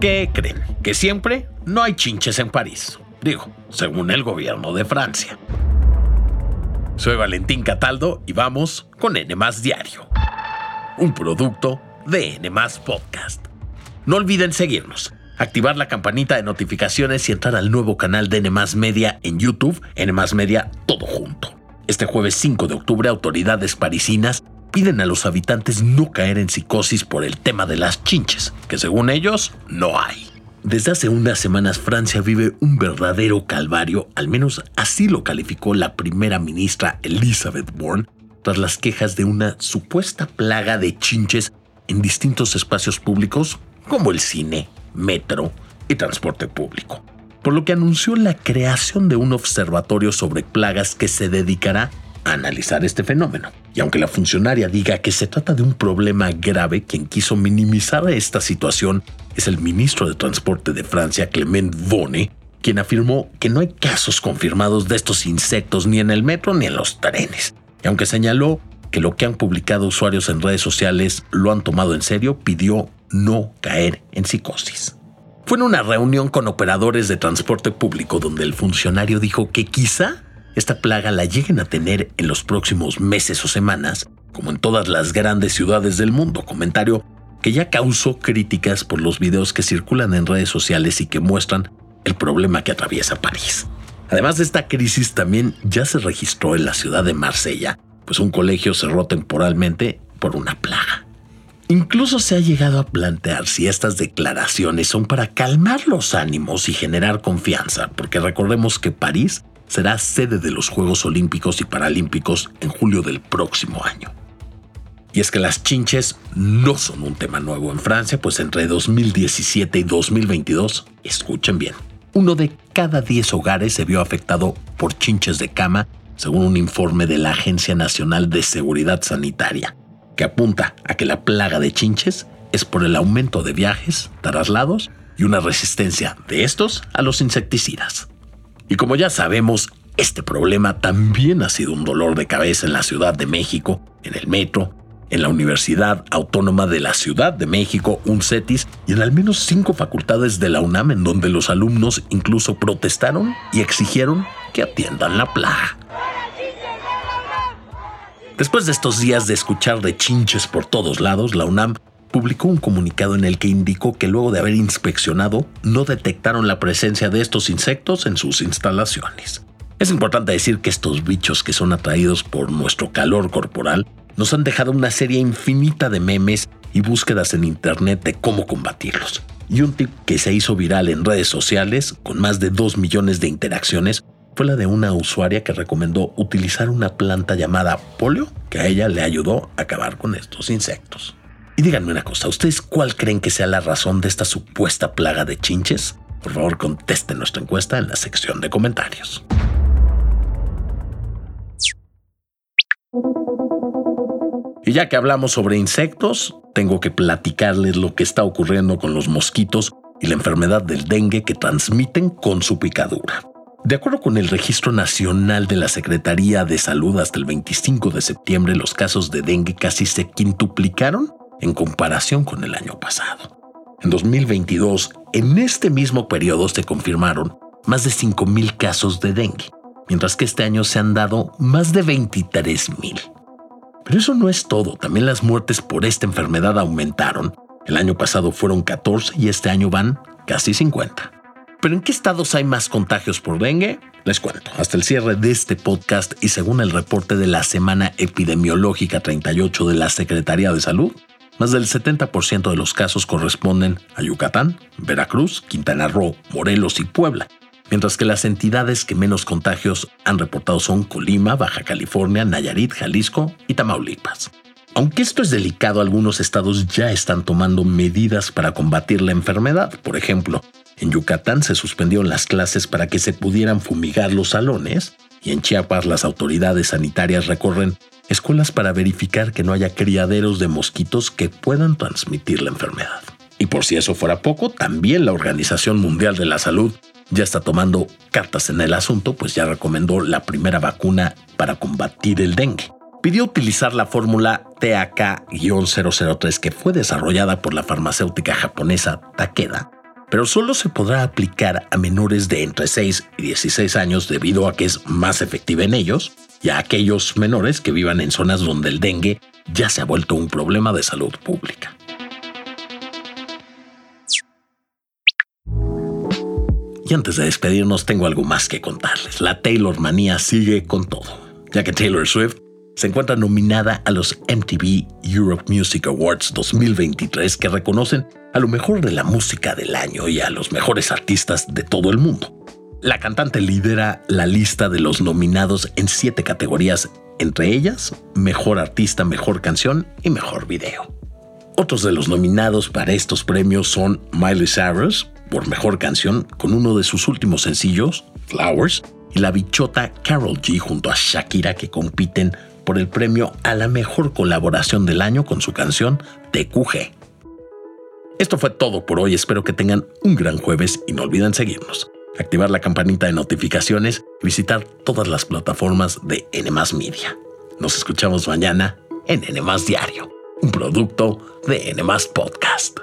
¿Qué creen? Que siempre no hay chinches en París. Digo, según el gobierno de Francia. Soy Valentín Cataldo y vamos con N Diario, un producto de N Podcast. No olviden seguirnos, activar la campanita de notificaciones y entrar al nuevo canal de N Media en YouTube, N Media todo junto. Este jueves 5 de octubre, autoridades parisinas piden a los habitantes no caer en psicosis por el tema de las chinches, que según ellos no hay. Desde hace unas semanas Francia vive un verdadero calvario, al menos así lo calificó la primera ministra Elizabeth Bourne, tras las quejas de una supuesta plaga de chinches en distintos espacios públicos como el cine, metro y transporte público por lo que anunció la creación de un observatorio sobre plagas que se dedicará analizar este fenómeno. Y aunque la funcionaria diga que se trata de un problema grave, quien quiso minimizar esta situación es el ministro de Transporte de Francia, Clement Bonne, quien afirmó que no hay casos confirmados de estos insectos ni en el metro ni en los trenes. Y aunque señaló que lo que han publicado usuarios en redes sociales lo han tomado en serio, pidió no caer en psicosis. Fue en una reunión con operadores de transporte público donde el funcionario dijo que quizá esta plaga la lleguen a tener en los próximos meses o semanas, como en todas las grandes ciudades del mundo, comentario que ya causó críticas por los videos que circulan en redes sociales y que muestran el problema que atraviesa París. Además de esta crisis también ya se registró en la ciudad de Marsella, pues un colegio cerró temporalmente por una plaga. Incluso se ha llegado a plantear si estas declaraciones son para calmar los ánimos y generar confianza, porque recordemos que París será sede de los Juegos Olímpicos y Paralímpicos en julio del próximo año. Y es que las chinches no son un tema nuevo en Francia, pues entre 2017 y 2022, escuchen bien, uno de cada 10 hogares se vio afectado por chinches de cama, según un informe de la Agencia Nacional de Seguridad Sanitaria que apunta a que la plaga de chinches es por el aumento de viajes, traslados y una resistencia de estos a los insecticidas. Y como ya sabemos, este problema también ha sido un dolor de cabeza en la Ciudad de México, en el metro, en la Universidad Autónoma de la Ciudad de México, UNCETIS, y en al menos cinco facultades de la UNAM en donde los alumnos incluso protestaron y exigieron que atiendan la plaga. Después de estos días de escuchar de chinches por todos lados, la UNAM publicó un comunicado en el que indicó que luego de haber inspeccionado, no detectaron la presencia de estos insectos en sus instalaciones. Es importante decir que estos bichos que son atraídos por nuestro calor corporal nos han dejado una serie infinita de memes y búsquedas en internet de cómo combatirlos. Y un tip que se hizo viral en redes sociales, con más de 2 millones de interacciones, fue la de una usuaria que recomendó utilizar una planta llamada polio que a ella le ayudó a acabar con estos insectos. Y díganme una cosa, ¿ustedes cuál creen que sea la razón de esta supuesta plaga de chinches? Por favor, contesten nuestra encuesta en la sección de comentarios. Y ya que hablamos sobre insectos, tengo que platicarles lo que está ocurriendo con los mosquitos y la enfermedad del dengue que transmiten con su picadura. De acuerdo con el Registro Nacional de la Secretaría de Salud, hasta el 25 de septiembre los casos de dengue casi se quintuplicaron en comparación con el año pasado. En 2022, en este mismo periodo se confirmaron más de 5.000 casos de dengue, mientras que este año se han dado más de 23.000. Pero eso no es todo, también las muertes por esta enfermedad aumentaron. El año pasado fueron 14 y este año van casi 50. ¿Pero en qué estados hay más contagios por dengue? Les cuento. Hasta el cierre de este podcast y según el reporte de la Semana Epidemiológica 38 de la Secretaría de Salud, más del 70% de los casos corresponden a Yucatán, Veracruz, Quintana Roo, Morelos y Puebla, mientras que las entidades que menos contagios han reportado son Colima, Baja California, Nayarit, Jalisco y Tamaulipas. Aunque esto es delicado, algunos estados ya están tomando medidas para combatir la enfermedad. Por ejemplo, en Yucatán se suspendieron las clases para que se pudieran fumigar los salones y en Chiapas las autoridades sanitarias recorren escuelas para verificar que no haya criaderos de mosquitos que puedan transmitir la enfermedad. Y por si eso fuera poco, también la Organización Mundial de la Salud ya está tomando cartas en el asunto, pues ya recomendó la primera vacuna para combatir el dengue. Pidió utilizar la fórmula TAK-003 que fue desarrollada por la farmacéutica japonesa Takeda pero solo se podrá aplicar a menores de entre 6 y 16 años debido a que es más efectiva en ellos y a aquellos menores que vivan en zonas donde el dengue ya se ha vuelto un problema de salud pública. Y antes de despedirnos tengo algo más que contarles. La Taylor manía sigue con todo, ya que Taylor Swift se encuentra nominada a los MTV Europe Music Awards 2023 que reconocen a lo mejor de la música del año y a los mejores artistas de todo el mundo. La cantante lidera la lista de los nominados en siete categorías, entre ellas Mejor Artista, Mejor Canción y Mejor Video. Otros de los nominados para estos premios son Miley Cyrus por Mejor Canción con uno de sus últimos sencillos, Flowers, y la bichota Carol G junto a Shakira que compiten por el premio a la mejor colaboración del año con su canción TQG. Esto fue todo por hoy, espero que tengan un gran jueves y no olviden seguirnos, activar la campanita de notificaciones y visitar todas las plataformas de N Media. Nos escuchamos mañana en N Diario, un producto de N Podcast.